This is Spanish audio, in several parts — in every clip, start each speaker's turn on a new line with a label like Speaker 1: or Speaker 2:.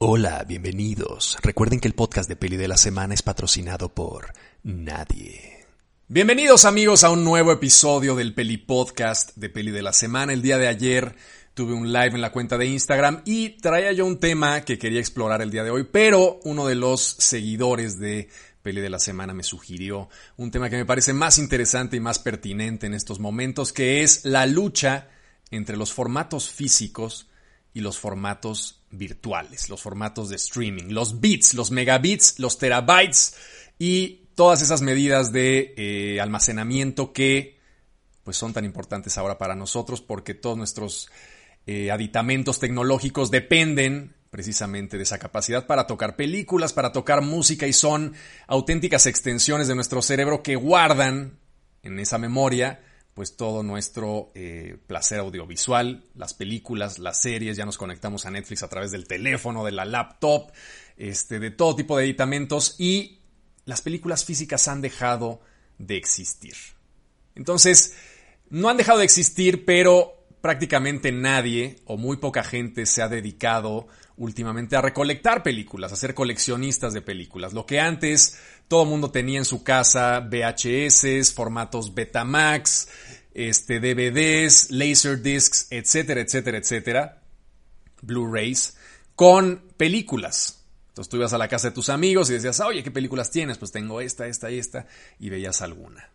Speaker 1: Hola, bienvenidos. Recuerden que el podcast de Peli de la Semana es patrocinado por nadie.
Speaker 2: Bienvenidos amigos a un nuevo episodio del Peli Podcast de Peli de la Semana. El día de ayer tuve un live en la cuenta de Instagram y traía yo un tema que quería explorar el día de hoy, pero uno de los seguidores de Peli de la Semana me sugirió un tema que me parece más interesante y más pertinente en estos momentos, que es la lucha entre los formatos físicos y los formatos virtuales, los formatos de streaming, los bits, los megabits, los terabytes y todas esas medidas de eh, almacenamiento que pues son tan importantes ahora para nosotros porque todos nuestros eh, aditamentos tecnológicos dependen precisamente de esa capacidad para tocar películas, para tocar música y son auténticas extensiones de nuestro cerebro que guardan en esa memoria pues todo nuestro eh, placer audiovisual, las películas, las series, ya nos conectamos a Netflix a través del teléfono, de la laptop, este, de todo tipo de editamentos y las películas físicas han dejado de existir. Entonces, no han dejado de existir, pero prácticamente nadie o muy poca gente se ha dedicado últimamente a recolectar películas, a ser coleccionistas de películas. Lo que antes todo el mundo tenía en su casa, VHS, formatos Betamax, este, DVDs, Laserdiscs, etcétera, etcétera, etcétera, Blu-rays, con películas. Entonces tú ibas a la casa de tus amigos y decías, oye, ¿qué películas tienes? Pues tengo esta, esta y esta, y veías alguna.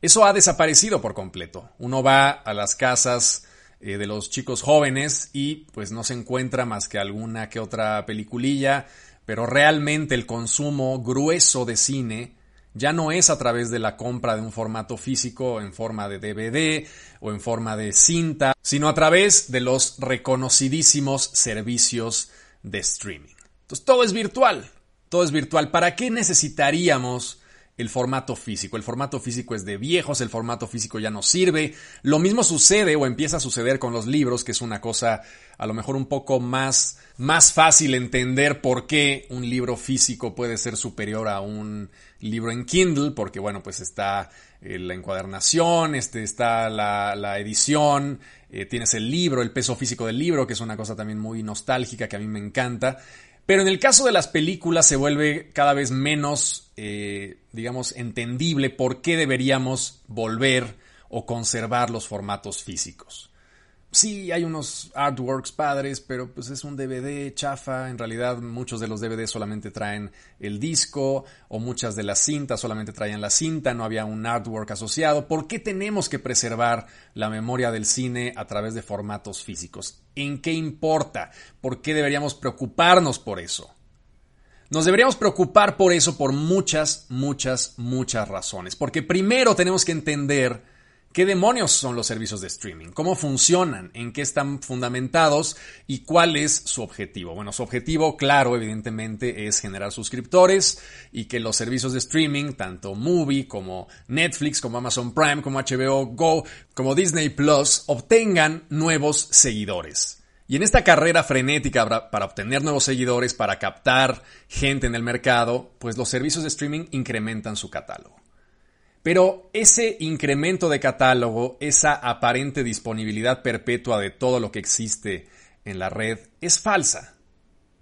Speaker 2: Eso ha desaparecido por completo. Uno va a las casas eh, de los chicos jóvenes y pues no se encuentra más que alguna que otra peliculilla, pero realmente el consumo grueso de cine ya no es a través de la compra de un formato físico en forma de DVD o en forma de cinta, sino a través de los reconocidísimos servicios de streaming. Entonces todo es virtual, todo es virtual. ¿Para qué necesitaríamos el formato físico. El formato físico es de viejos, el formato físico ya no sirve. Lo mismo sucede o empieza a suceder con los libros, que es una cosa a lo mejor un poco más, más fácil entender por qué un libro físico puede ser superior a un libro en Kindle, porque bueno, pues está eh, la encuadernación, este, está la, la edición, eh, tienes el libro, el peso físico del libro, que es una cosa también muy nostálgica que a mí me encanta. Pero en el caso de las películas se vuelve cada vez menos, eh, digamos, entendible por qué deberíamos volver o conservar los formatos físicos. Sí, hay unos artworks padres, pero pues es un DVD chafa. En realidad muchos de los DVD solamente traen el disco o muchas de las cintas solamente traían la cinta, no había un artwork asociado. ¿Por qué tenemos que preservar la memoria del cine a través de formatos físicos? ¿En qué importa? ¿Por qué deberíamos preocuparnos por eso? Nos deberíamos preocupar por eso por muchas, muchas, muchas razones. Porque primero tenemos que entender ¿Qué demonios son los servicios de streaming? ¿Cómo funcionan? ¿En qué están fundamentados? ¿Y cuál es su objetivo? Bueno, su objetivo, claro, evidentemente, es generar suscriptores y que los servicios de streaming, tanto Movie como Netflix, como Amazon Prime, como HBO Go, como Disney Plus, obtengan nuevos seguidores. Y en esta carrera frenética para obtener nuevos seguidores, para captar gente en el mercado, pues los servicios de streaming incrementan su catálogo. Pero ese incremento de catálogo, esa aparente disponibilidad perpetua de todo lo que existe en la red, es falsa.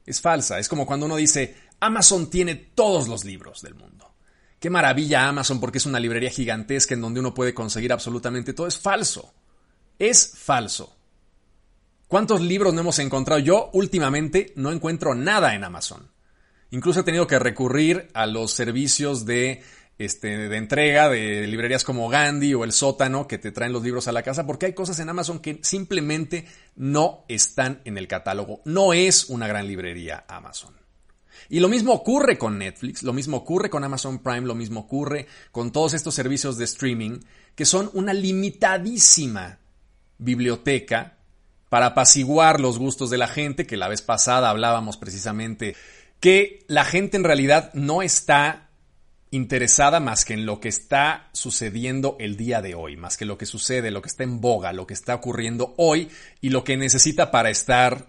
Speaker 2: Es falsa. Es como cuando uno dice, Amazon tiene todos los libros del mundo. Qué maravilla Amazon porque es una librería gigantesca en donde uno puede conseguir absolutamente todo. Es falso. Es falso. ¿Cuántos libros no hemos encontrado? Yo últimamente no encuentro nada en Amazon. Incluso he tenido que recurrir a los servicios de este, de entrega de librerías como Gandhi o El Sótano que te traen los libros a la casa porque hay cosas en Amazon que simplemente no están en el catálogo. No es una gran librería Amazon. Y lo mismo ocurre con Netflix, lo mismo ocurre con Amazon Prime, lo mismo ocurre con todos estos servicios de streaming que son una limitadísima biblioteca para apaciguar los gustos de la gente, que la vez pasada hablábamos precisamente que la gente en realidad no está interesada más que en lo que está sucediendo el día de hoy, más que lo que sucede, lo que está en boga, lo que está ocurriendo hoy y lo que necesita para estar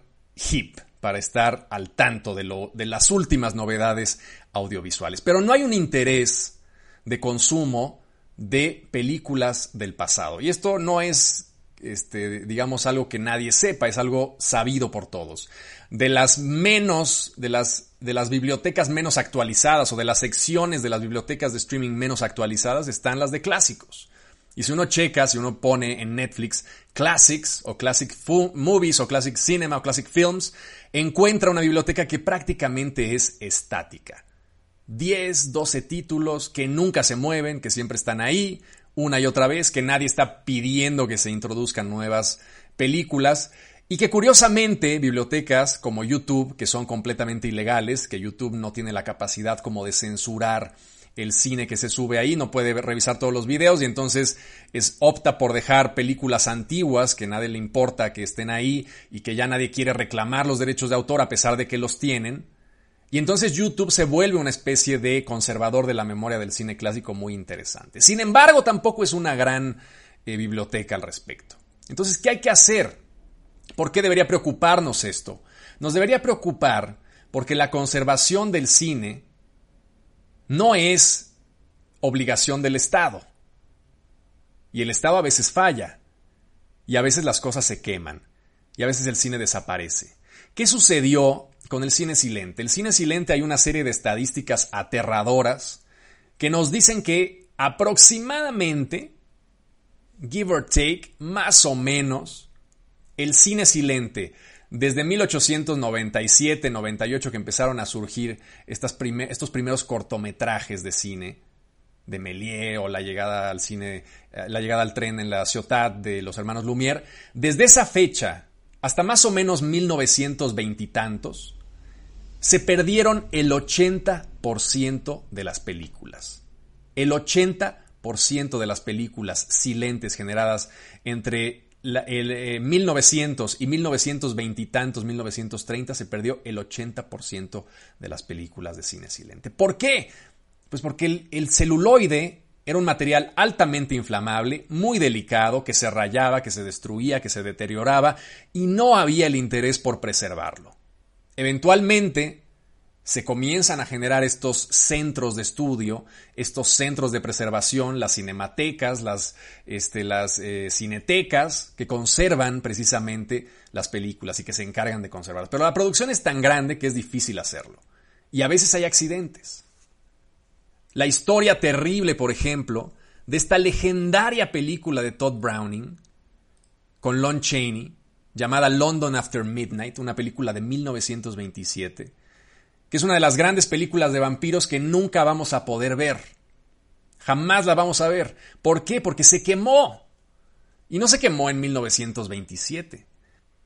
Speaker 2: hip, para estar al tanto de, lo, de las últimas novedades audiovisuales. Pero no hay un interés de consumo de películas del pasado. Y esto no es este, digamos, algo que nadie sepa, es algo sabido por todos. De las menos, de las, de las bibliotecas menos actualizadas o de las secciones de las bibliotecas de streaming menos actualizadas están las de clásicos. Y si uno checa, si uno pone en Netflix Classics o Classic Movies o Classic Cinema o Classic Films, encuentra una biblioteca que prácticamente es estática. 10, 12 títulos que nunca se mueven, que siempre están ahí, una y otra vez, que nadie está pidiendo que se introduzcan nuevas películas y que curiosamente bibliotecas como YouTube, que son completamente ilegales, que YouTube no tiene la capacidad como de censurar el cine que se sube ahí, no puede revisar todos los videos y entonces es, opta por dejar películas antiguas que nadie le importa que estén ahí y que ya nadie quiere reclamar los derechos de autor a pesar de que los tienen. Y entonces YouTube se vuelve una especie de conservador de la memoria del cine clásico muy interesante. Sin embargo, tampoco es una gran eh, biblioteca al respecto. Entonces, ¿qué hay que hacer? ¿Por qué debería preocuparnos esto? Nos debería preocupar porque la conservación del cine no es obligación del Estado. Y el Estado a veces falla. Y a veces las cosas se queman. Y a veces el cine desaparece. ¿Qué sucedió con el cine silente? El cine silente hay una serie de estadísticas aterradoras que nos dicen que aproximadamente, give or take, más o menos, el cine silente desde 1897-98 que empezaron a surgir estos primeros cortometrajes de cine, de Méliès o la llegada al cine, eh, la llegada al tren en la ciudad de los hermanos Lumière, desde esa fecha hasta más o menos 1920 y tantos, se perdieron el 80% de las películas. El 80% de las películas silentes generadas entre el, 1900 eh, y 1920 y tantos, 1930, se perdió el 80% de las películas de cine silente. ¿Por qué? Pues porque el, el celuloide era un material altamente inflamable, muy delicado, que se rayaba, que se destruía, que se deterioraba, y no había el interés por preservarlo. Eventualmente, se comienzan a generar estos centros de estudio, estos centros de preservación, las cinematecas, las, este, eh, cinetecas, que conservan precisamente las películas y que se encargan de conservarlas. Pero la producción es tan grande que es difícil hacerlo. Y a veces hay accidentes. La historia terrible, por ejemplo, de esta legendaria película de Todd Browning con Lon Chaney, llamada London After Midnight, una película de 1927 que es una de las grandes películas de vampiros que nunca vamos a poder ver. Jamás la vamos a ver. ¿Por qué? Porque se quemó. Y no se quemó en 1927.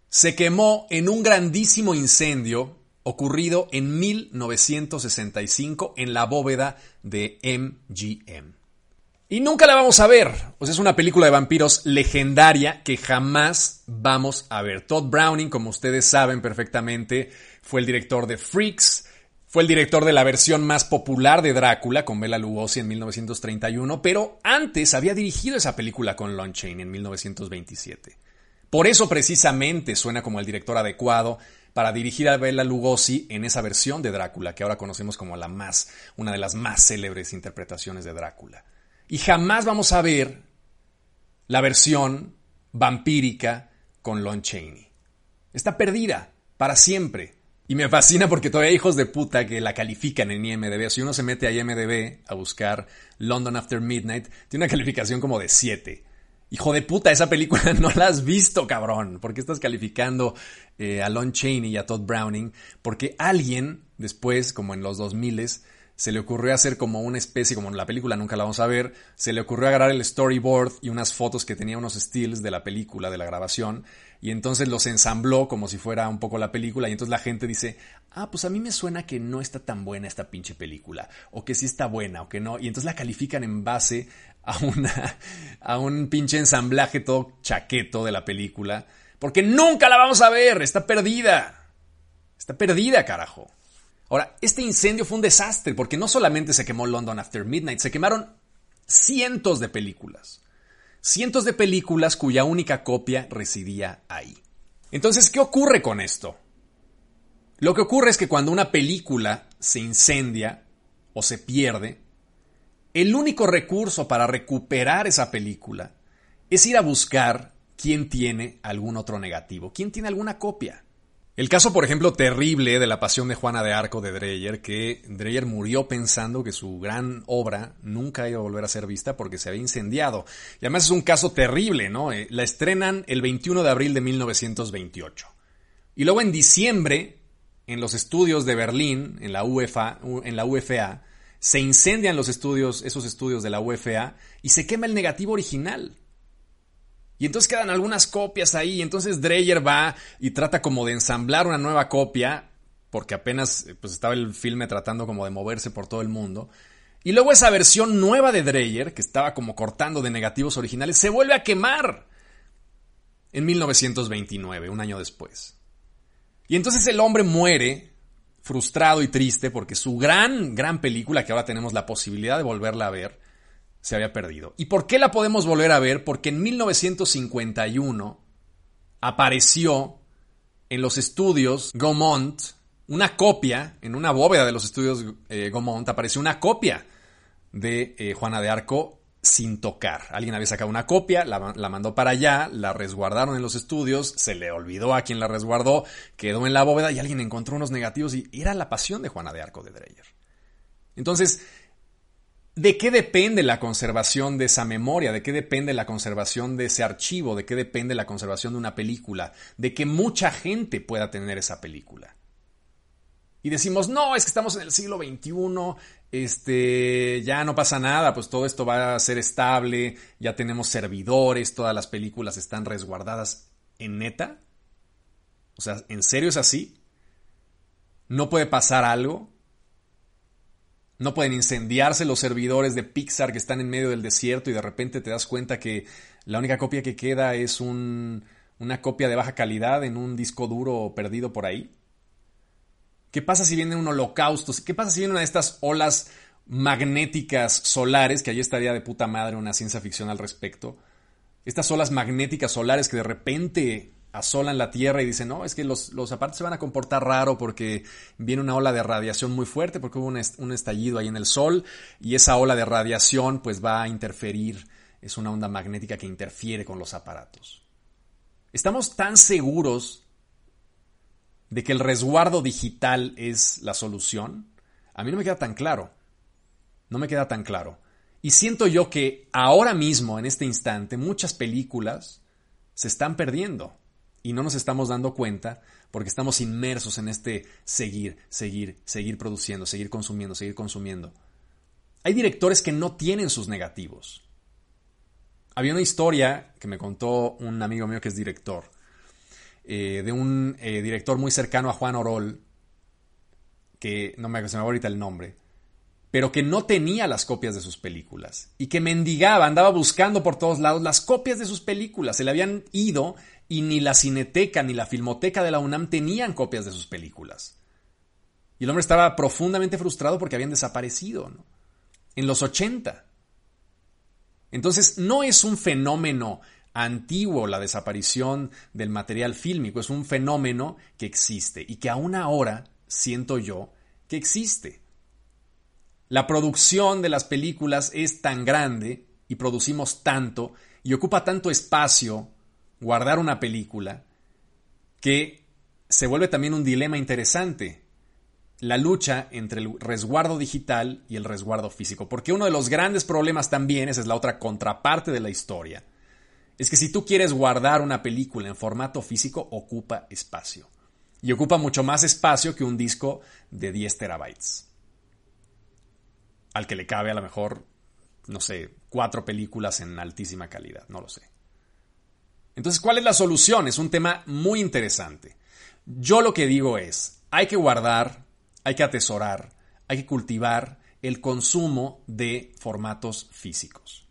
Speaker 2: Se quemó en un grandísimo incendio ocurrido en 1965 en la bóveda de MGM. Y nunca la vamos a ver. Sea, es una película de vampiros legendaria que jamás vamos a ver. Todd Browning, como ustedes saben perfectamente, fue el director de Freaks, fue el director de la versión más popular de Drácula con Bela Lugosi en 1931, pero antes había dirigido esa película con Lon Chaney en 1927. Por eso precisamente suena como el director adecuado para dirigir a Bela Lugosi en esa versión de Drácula que ahora conocemos como la más, una de las más célebres interpretaciones de Drácula. Y jamás vamos a ver la versión vampírica con Lon Chaney. Está perdida para siempre. Y me fascina porque todavía hay hijos de puta que la califican en IMDB. si uno se mete a IMDB a buscar London After Midnight, tiene una calificación como de 7. Hijo de puta, esa película no la has visto, cabrón. ¿Por qué estás calificando eh, a Lon Chaney y a Todd Browning? Porque alguien, después, como en los 2000 se le ocurrió hacer como una especie, como en la película nunca la vamos a ver, se le ocurrió agarrar el storyboard y unas fotos que tenía unos stills de la película, de la grabación, y entonces los ensambló como si fuera un poco la película, y entonces la gente dice, ah, pues a mí me suena que no está tan buena esta pinche película, o que sí está buena, o que no, y entonces la califican en base a una, a un pinche ensamblaje todo chaqueto de la película, porque nunca la vamos a ver, está perdida, está perdida, carajo. Ahora, este incendio fue un desastre porque no solamente se quemó London After Midnight, se quemaron cientos de películas. Cientos de películas cuya única copia residía ahí. Entonces, ¿qué ocurre con esto? Lo que ocurre es que cuando una película se incendia o se pierde, el único recurso para recuperar esa película es ir a buscar quién tiene algún otro negativo, quién tiene alguna copia. El caso, por ejemplo, terrible de la pasión de Juana de Arco de Dreyer, que Dreyer murió pensando que su gran obra nunca iba a volver a ser vista porque se había incendiado. Y además es un caso terrible, ¿no? Eh, la estrenan el 21 de abril de 1928. Y luego en diciembre, en los estudios de Berlín, en la en la UFA se incendian los estudios, esos estudios de la UFA, y se quema el negativo original. Y entonces quedan algunas copias ahí. Entonces Dreyer va y trata como de ensamblar una nueva copia, porque apenas pues, estaba el filme tratando como de moverse por todo el mundo. Y luego esa versión nueva de Dreyer, que estaba como cortando de negativos originales, se vuelve a quemar en 1929, un año después. Y entonces el hombre muere frustrado y triste porque su gran, gran película, que ahora tenemos la posibilidad de volverla a ver, se había perdido. ¿Y por qué la podemos volver a ver? Porque en 1951 apareció en los estudios Gaumont una copia, en una bóveda de los estudios eh, Gaumont apareció una copia de eh, Juana de Arco sin tocar. Alguien había sacado una copia, la, mandó para allá, la resguardaron en los estudios, se le olvidó a quien la resguardó, quedó en la bóveda y alguien encontró unos negativos y era la pasión de Juana de Arco de Dreyer. Entonces, ¿De qué depende la conservación de esa memoria? ¿De qué depende la conservación de ese archivo? ¿De qué depende la conservación de una película? De que mucha gente pueda tener esa película. Y decimos, no, es que estamos en el siglo XXI, este, ya no pasa nada, pues todo esto va a ser estable, ya tenemos servidores, todas las películas están resguardadas. ¿En neta? O sea, ¿en serio es así? ¿No puede pasar algo? No pueden incendiarse los servidores de Pixar que están en medio del desierto y de repente te das cuenta que la única copia que queda es un, una copia de baja calidad en un disco duro perdido por ahí. ¿Qué pasa si viene un holocausto? ¿Qué pasa si viene una de estas olas magnéticas solares? Que allí estaría de puta madre una ciencia ficción al respecto. Estas olas magnéticas solares que de repente asolan la Tierra y dicen, no, es que los, los aparatos se van a comportar raro porque viene una ola de radiación muy fuerte, porque hubo un, un, estallido ahí en el Sol y esa ola de radiación pues va a interferir, es una onda magnética que interfiere con los aparatos. ¿Estamos tan seguros de que el resguardo digital es la solución? A mí no me queda tan claro. No me queda tan claro. Y siento yo que ahora mismo, en este instante, muchas películas se están perdiendo y no nos estamos dando cuenta porque estamos inmersos en este seguir, seguir, seguir produciendo, seguir consumiendo, seguir consumiendo. Hay directores que no tienen sus negativos. Había una historia que me contó un amigo mío que es director, eh, de un eh, director muy cercano a Juan Orol, que no me, va ahorita el nombre, pero que no tenía las copias de sus películas y que mendigaba, andaba buscando por todos lados las copias de sus películas. Se le habían ido y ni la Cineteca ni la Filmoteca de la UNAM tenían copias de sus películas. Y el hombre estaba profundamente frustrado porque habían desaparecido ¿no? en los 80. Entonces, no es un fenómeno antiguo la desaparición del material fílmico, es un fenómeno que existe y que aún ahora siento yo que existe. La producción de las películas es tan grande y producimos tanto y ocupa tanto espacio guardar una película que se vuelve también un dilema interesante. La lucha entre el resguardo digital y el resguardo físico. Porque uno de los grandes problemas también, esa es la otra contraparte de la historia, es que si tú quieres guardar una película en formato físico, ocupa espacio. Y ocupa mucho más espacio que un disco de 10 terabytes. Al que le cabe a lo mejor, no sé, cuatro películas en altísima calidad, no lo sé. Entonces, ¿cuál es la solución? Es un tema muy interesante. Yo lo que digo es, hay que guardar, hay que atesorar, hay que cultivar el consumo de formatos físicos.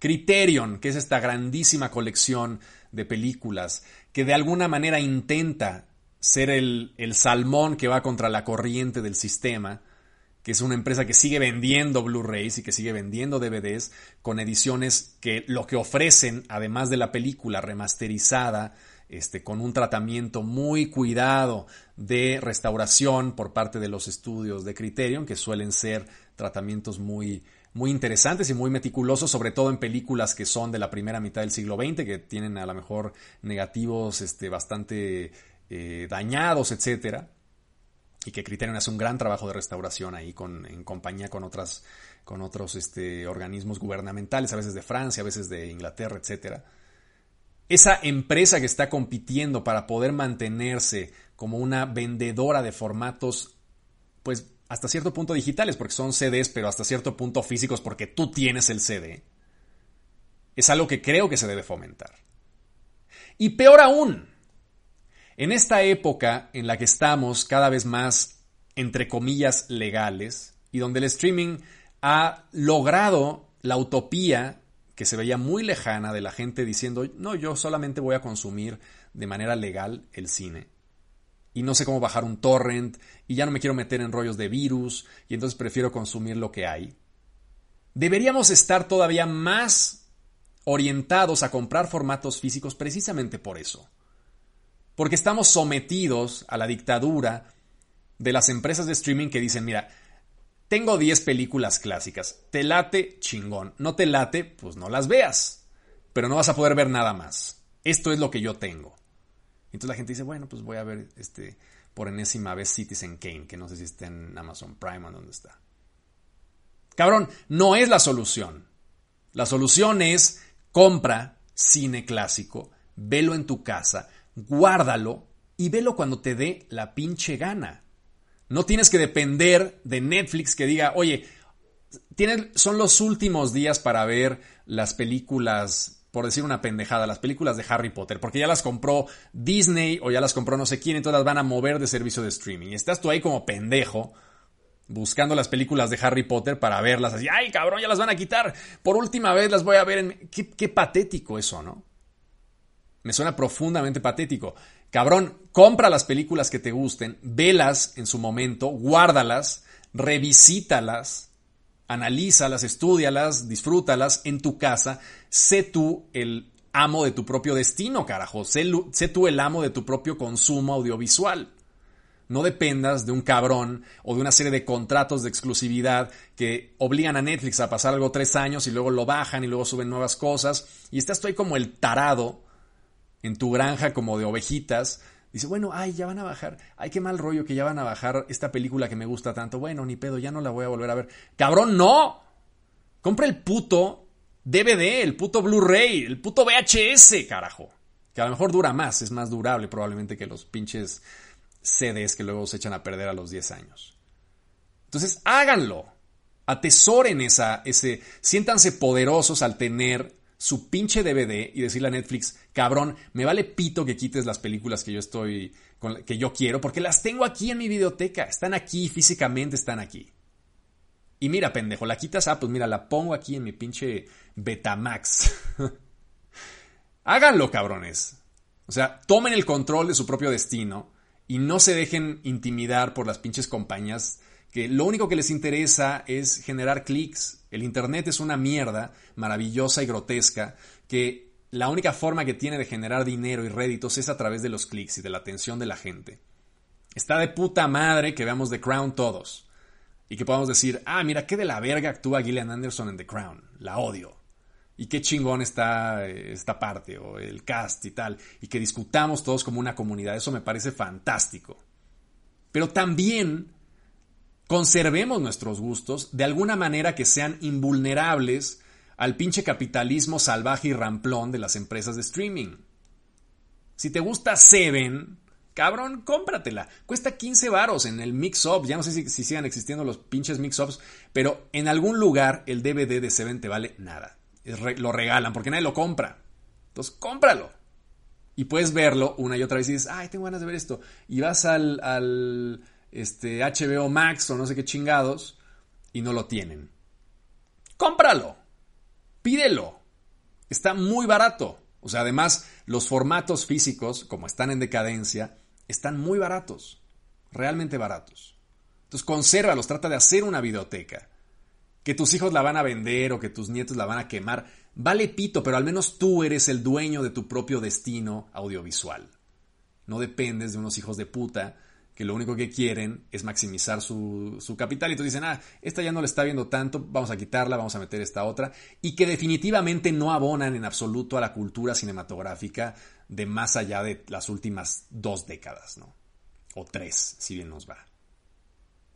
Speaker 2: Criterion, que es esta grandísima colección de películas que de alguna manera intenta ser el, el salmón que va contra la corriente del sistema, que es una empresa que sigue vendiendo Blu-rays y que sigue vendiendo DVDs con ediciones que lo que ofrecen, además de la película remasterizada, este, con un tratamiento muy cuidado de restauración por parte de los estudios de Criterion, que suelen ser tratamientos muy, muy interesantes y muy meticulosos, sobre todo en películas que son de la primera mitad del siglo XX, que tienen a lo mejor negativos este, bastante eh, dañados, etcétera, y que Criterion hace un gran trabajo de restauración ahí con, en compañía con otras con otros este, organismos gubernamentales, a veces de Francia, a veces de Inglaterra, etcétera. Esa empresa que está compitiendo para poder mantenerse como una vendedora de formatos, pues hasta cierto punto digitales, porque son CDs, pero hasta cierto punto físicos, porque tú tienes el CD, es algo que creo que se debe fomentar. Y peor aún, en esta época en la que estamos cada vez más, entre comillas, legales, y donde el streaming ha logrado la utopía que se veía muy lejana de la gente diciendo, no, yo solamente voy a consumir de manera legal el cine y no sé cómo bajar un torrent y ya no me quiero meter en rollos de virus y entonces prefiero consumir lo que hay. Deberíamos estar todavía más orientados a comprar formatos físicos precisamente por eso. Porque estamos sometidos a la dictadura de las empresas de streaming que dicen, mira, tengo 10 películas clásicas, te late, chingón, no te late, pues no las veas, pero no vas a poder ver nada más. Esto es lo que yo tengo. Entonces la gente dice, bueno, pues voy a ver este por enésima vez Citizen Kane, que no sé si está en Amazon Prime o dónde está. Cabrón, no es la solución. La solución es compra cine clásico, velo en tu casa, guárdalo y velo cuando te dé la pinche gana. No tienes que depender de Netflix que diga, oye, son los últimos días para ver las películas por decir una pendejada, las películas de Harry Potter, porque ya las compró Disney o ya las compró no sé quién, entonces las van a mover de servicio de streaming. Y estás tú ahí como pendejo buscando las películas de Harry Potter para verlas así, ay cabrón, ya las van a quitar, por última vez las voy a ver en... Qué, qué patético eso, ¿no? Me suena profundamente patético. Cabrón, compra las películas que te gusten, velas en su momento, guárdalas, revisítalas, analízalas, estudialas, disfrútalas en tu casa, sé tú el amo de tu propio destino, carajo, sé, tú el amo de tu propio consumo audiovisual. No dependas de un cabrón o de una serie de contratos de exclusividad que obligan a Netflix a pasar algo tres años y luego lo bajan y luego suben nuevas cosas. Y estás tú ahí como el tarado en tu granja como de ovejitas Dice, bueno, ay, ya van a bajar. Ay, qué mal rollo que ya van a bajar esta película que me gusta tanto. Bueno, ni pedo, ya no la voy a volver a ver. Cabrón, no. Compra el puto DVD, el puto Blu-ray, el puto VHS, carajo. Que a lo mejor dura más, es más durable probablemente que los pinches CDs que luego se echan a perder a los 10 años. Entonces, háganlo. Atesoren esa, ese, siéntanse poderosos al tener su pinche DVD y decirle a Netflix, cabrón, me vale pito que quites las películas que yo estoy, que yo quiero, porque las tengo aquí en mi videoteca, están aquí, físicamente están aquí. Y mira, pendejo, la quitas, ah, pues mira, la pongo aquí en mi pinche Betamax. Háganlo, cabrones. O sea, tomen el control de su propio destino y no se dejen intimidar por las pinches compañías que lo único que les interesa es generar clics. El Internet es una mierda maravillosa y grotesca que la única forma que tiene de generar dinero y réditos es a través de los clics y de la atención de la gente. Está de puta madre que veamos The Crown todos. Y que podamos decir, ah, mira, qué de la verga actúa Gillian Anderson en The Crown. La odio. Y qué chingón está eh, esta parte, o el cast y tal. Y que discutamos todos como una comunidad. Eso me parece fantástico. Pero también conservemos nuestros gustos de alguna manera que sean invulnerables al pinche capitalismo salvaje y ramplón de las empresas de streaming. Si te gusta Seven, cabrón, cómpratela. Cuesta 15 varos en el mix-up. Ya no sé si, sigan existiendo los pinches mix-ups, pero en algún lugar el DVD de Seven te vale nada. lo regalan porque nadie lo compra. Entonces, cómpralo. Y puedes verlo una y otra vez y dices, ay, tengo ganas de ver esto. Y vas al este, HBO Max o no sé qué chingados y no lo tienen. Cómpralo. Pídelo. Está muy barato. O sea, además, los formatos físicos, como están en decadencia, están muy baratos. Realmente baratos. Entonces, consérvalos, trata de hacer una videoteca. Que tus hijos la van a vender o que tus nietos la van a quemar. Vale pito, pero al menos tú eres el dueño de tu propio destino audiovisual. No dependes de unos hijos de puta que lo único que quieren es maximizar su, su, capital. Y entonces dicen, ah, esta ya no le está viendo tanto, vamos a quitarla, vamos a meter esta otra. Y que definitivamente no abonan en absoluto a la cultura cinematográfica de más allá de las últimas dos décadas, ¿no? O tres, si bien nos va.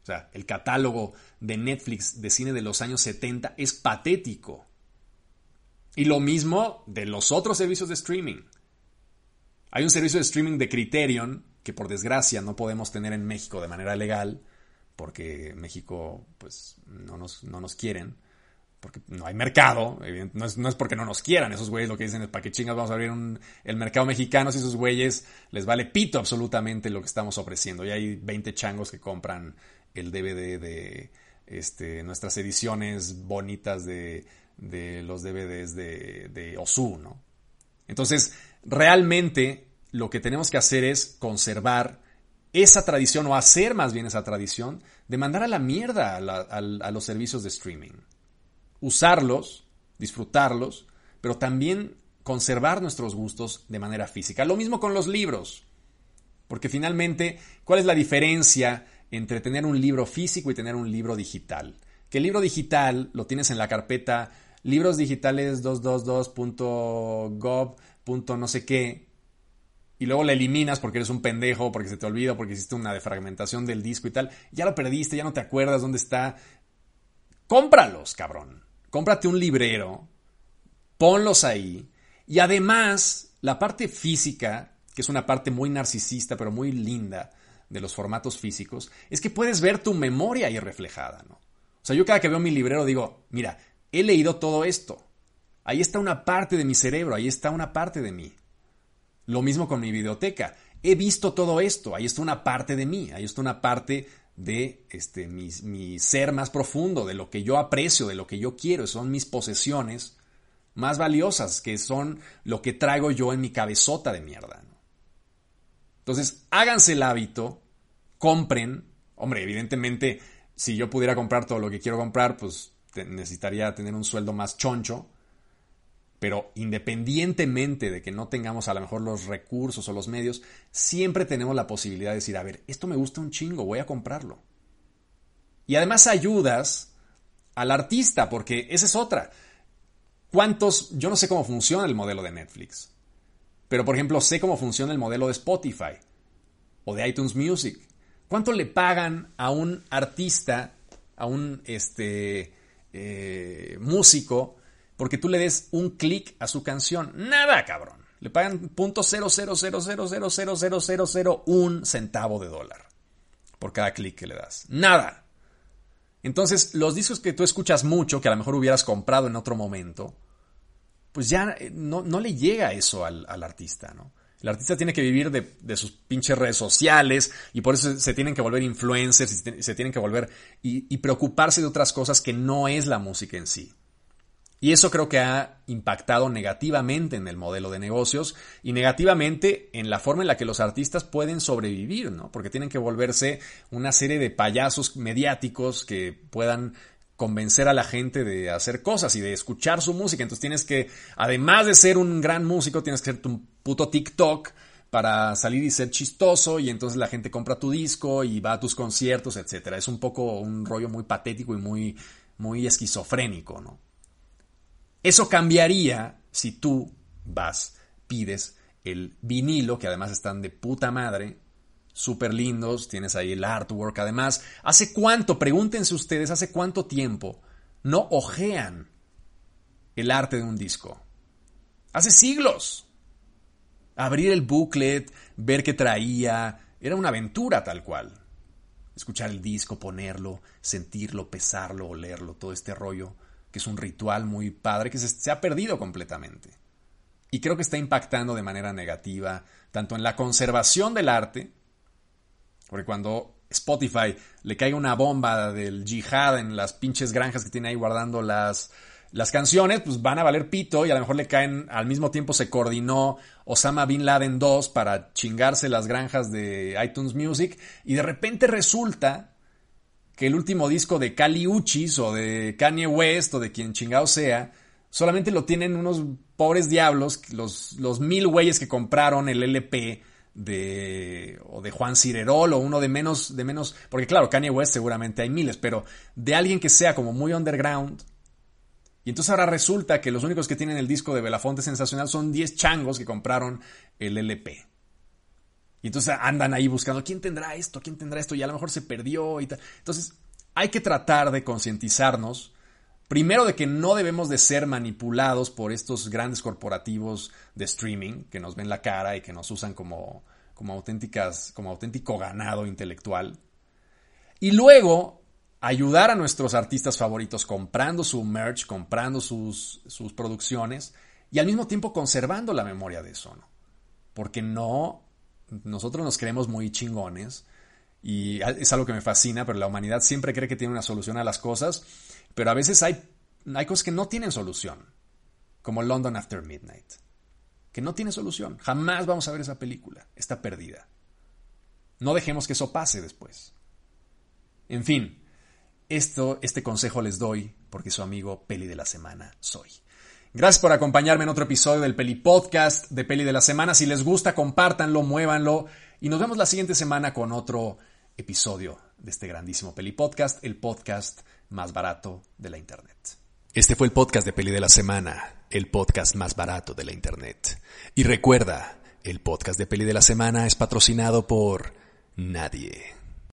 Speaker 2: O sea, el catálogo de Netflix de cine de los años 70 es patético. Y lo mismo de los otros servicios de streaming. Hay un servicio de streaming de Criterion que por desgracia no podemos tener en México de manera legal, porque México pues no nos, no nos quieren, porque no hay mercado, no es, no es, porque no nos quieran, esos güeyes lo que dicen es para qué chingas vamos a abrir un, el mercado mexicano si esos güeyes les vale pito absolutamente lo que estamos ofreciendo. Y hay 20 changos que compran el DVD de este, nuestras ediciones bonitas de, de los DVDs de, de Osu, ¿no? Entonces, realmente lo que tenemos que hacer es conservar esa tradición o hacer más bien esa tradición de mandar a la mierda a, los servicios de streaming. Usarlos, disfrutarlos, pero también conservar nuestros gustos de manera física. Lo mismo con los libros. Porque finalmente, ¿cuál es la diferencia entre tener un libro físico y tener un libro digital? Que el libro digital lo tienes en la carpeta libros digitales 222.gov. no sé qué, y luego la eliminas porque eres un pendejo, porque se te olvida, porque hiciste una defragmentación del disco y tal, ya lo perdiste, ya no te acuerdas dónde está. Cómpralos, cabrón. Cómprate un librero, ponlos ahí. Y además, la parte física, que es una parte muy narcisista, pero muy linda de los formatos físicos, es que puedes ver tu memoria ahí reflejada, ¿no? O sea, yo cada que veo mi librero digo, mira, he leído todo esto. Ahí está una parte de mi cerebro, ahí está una parte de mí. Lo mismo con mi biblioteca. He visto todo esto, ahí está una parte de mí, ahí está una parte de este, mi, ser más profundo, de lo que yo aprecio, de lo que yo quiero, son mis posesiones más valiosas, que son lo que traigo yo en mi cabezota de mierda. Entonces, háganse el hábito, compren, hombre, evidentemente, si yo pudiera comprar todo lo que quiero comprar, pues necesitaría tener un sueldo más choncho, pero independientemente de que no tengamos a lo mejor los recursos o los medios, siempre tenemos la posibilidad de decir, a ver, esto me gusta un chingo, voy a comprarlo. Y además ayudas al artista, porque esa es otra. ¿Cuántos? Yo no sé cómo funciona el modelo de Netflix, pero por ejemplo sé cómo funciona el modelo de Spotify o de iTunes Music. ¿Cuánto le pagan a un artista, a un este, eh, músico, porque tú le des un clic a su canción. Nada, cabrón. Le pagan un centavo de dólar por cada clic que le das. Nada. Entonces, los discos que tú escuchas mucho, que a lo mejor hubieras comprado en otro momento, pues ya eh, no, le llega eso al, artista, ¿no? El artista tiene que vivir de, sus pinches redes sociales y por eso se, tienen que volver influencers y se, tienen que volver y preocuparse de otras cosas que no es la música en sí. Y eso creo que ha impactado negativamente en el modelo de negocios y negativamente en la forma en la que los artistas pueden sobrevivir, ¿no? Porque tienen que volverse una serie de payasos mediáticos que puedan convencer a la gente de hacer cosas y de escuchar su música. Entonces tienes que, además de ser un gran músico, tienes que ser tu puto TikTok para salir y ser chistoso y entonces la gente compra tu disco y va a tus conciertos, etcétera. Es un poco un rollo muy patético y muy, muy esquizofrénico, ¿no? Eso cambiaría si tú vas, pides el vinilo, que además están de puta madre, súper lindos, tienes ahí el artwork. Además, ¿hace cuánto, pregúntense ustedes, hace cuánto tiempo no ojean el arte de un disco? Hace siglos. Abrir el booklet, ver qué traía, era una aventura tal cual. Escuchar el disco, ponerlo, sentirlo, pesarlo, olerlo, todo este rollo que es un ritual muy padre que se, ha perdido completamente. Y creo que está impactando de manera negativa, tanto en la conservación del arte, porque cuando Spotify le caiga una bomba del yihad en las pinches granjas que tiene ahí guardando las, las canciones, pues van a valer pito y a lo mejor le caen, al mismo tiempo se coordinó Osama Bin Laden 2 para chingarse las granjas de iTunes Music y de repente resulta que el último disco de Kali Uchis o de Kanye West o de quien chingado sea, solamente lo tienen unos pobres diablos, los, los mil güeyes que compraron el LP de o de Juan Cirerol o uno de menos de menos porque claro Kanye West seguramente hay miles pero de alguien que sea como muy underground y entonces ahora resulta que los únicos que tienen el disco de Belafonte Sensacional son 10 changos que compraron el LP y entonces andan ahí buscando quién tendrá esto quién tendrá esto y a lo mejor se perdió y tal entonces hay que tratar de concientizarnos Primero de que no debemos de ser manipulados por estos grandes corporativos de streaming que nos ven la cara y que nos usan como, como auténticas, como auténtico ganado intelectual. Y luego ayudar a nuestros artistas favoritos comprando su merch, comprando sus, sus producciones y al mismo tiempo conservando la memoria de eso, ¿no? Porque no, nosotros nos creemos muy chingones y es algo que me fascina, pero la humanidad siempre cree que tiene una solución a las cosas pero a veces hay, hay cosas que no tienen solución, como London After Midnight, que no tiene solución. Jamás vamos a ver esa película, está perdida. No dejemos que eso pase después. En fin, esto, este consejo les doy porque su amigo Peli de la Semana soy. Gracias por acompañarme en otro episodio del Peli Podcast de Peli de la Semana. Si les gusta, compártanlo, muévanlo y nos vemos la siguiente semana con otro episodio de este grandísimo Peli Podcast, el podcast más barato de la Internet.
Speaker 1: Este fue el podcast de Peli de la Semana, el podcast más barato de la Internet. Y recuerda, el podcast de Peli de la Semana es patrocinado por nadie.